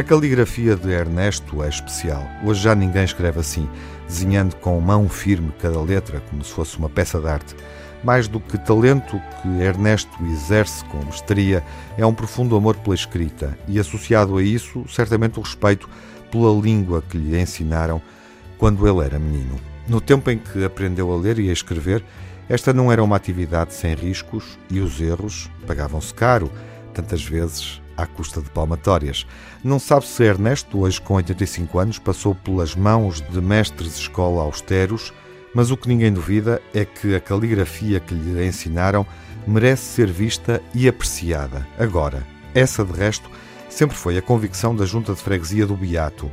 A caligrafia de Ernesto é especial. Hoje já ninguém escreve assim, desenhando com mão firme cada letra, como se fosse uma peça de arte. Mais do que talento que Ernesto exerce com mestria, é um profundo amor pela escrita e, associado a isso, certamente o respeito pela língua que lhe ensinaram quando ele era menino. No tempo em que aprendeu a ler e a escrever, esta não era uma atividade sem riscos e os erros pagavam-se caro, tantas vezes à custa de palmatórias. Não sabe se Ernesto, hoje com 85 anos, passou pelas mãos de mestres de escola austeros, mas o que ninguém duvida é que a caligrafia que lhe ensinaram merece ser vista e apreciada. Agora, essa de resto sempre foi a convicção da Junta de Freguesia do Beato,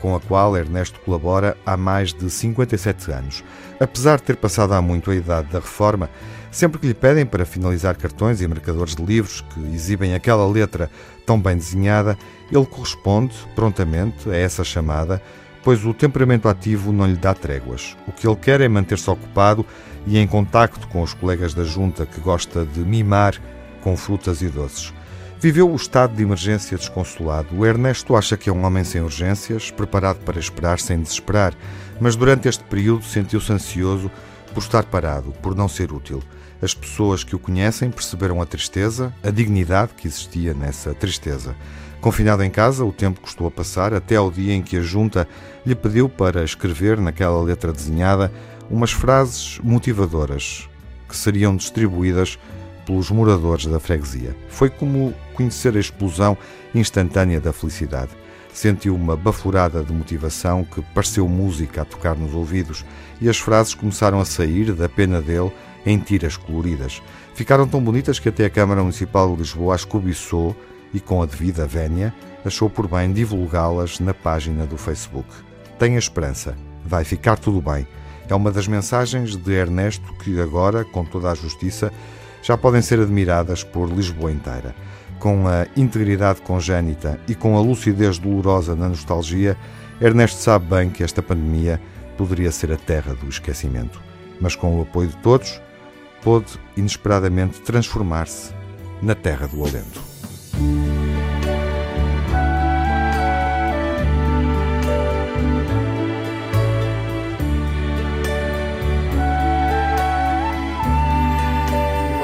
com a qual Ernesto colabora há mais de 57 anos. Apesar de ter passado há muito a idade da reforma, Sempre que lhe pedem para finalizar cartões e marcadores de livros que exibem aquela letra tão bem desenhada, ele corresponde prontamente a essa chamada, pois o temperamento ativo não lhe dá tréguas. O que ele quer é manter-se ocupado e em contacto com os colegas da junta que gosta de mimar com frutas e doces. Viveu o estado de emergência desconsolado. O Ernesto acha que é um homem sem urgências, preparado para esperar sem desesperar, mas durante este período sentiu-se ansioso por estar parado, por não ser útil. As pessoas que o conhecem perceberam a tristeza, a dignidade que existia nessa tristeza. Confinado em casa, o tempo custou a passar até ao dia em que a junta lhe pediu para escrever naquela letra desenhada umas frases motivadoras que seriam distribuídas pelos moradores da freguesia. Foi como conhecer a explosão instantânea da felicidade. Sentiu uma baforada de motivação que pareceu música a tocar nos ouvidos e as frases começaram a sair da pena dele em tiras coloridas. Ficaram tão bonitas que até a Câmara Municipal de Lisboa as cobiçou e, com a devida vénia, achou por bem divulgá-las na página do Facebook. Tenha esperança, vai ficar tudo bem. É uma das mensagens de Ernesto que agora, com toda a justiça, já podem ser admiradas por Lisboa inteira. Com a integridade congénita e com a lucidez dolorosa na nostalgia, Ernesto sabe bem que esta pandemia poderia ser a terra do esquecimento. Mas com o apoio de todos, pôde inesperadamente transformar-se na terra do alento.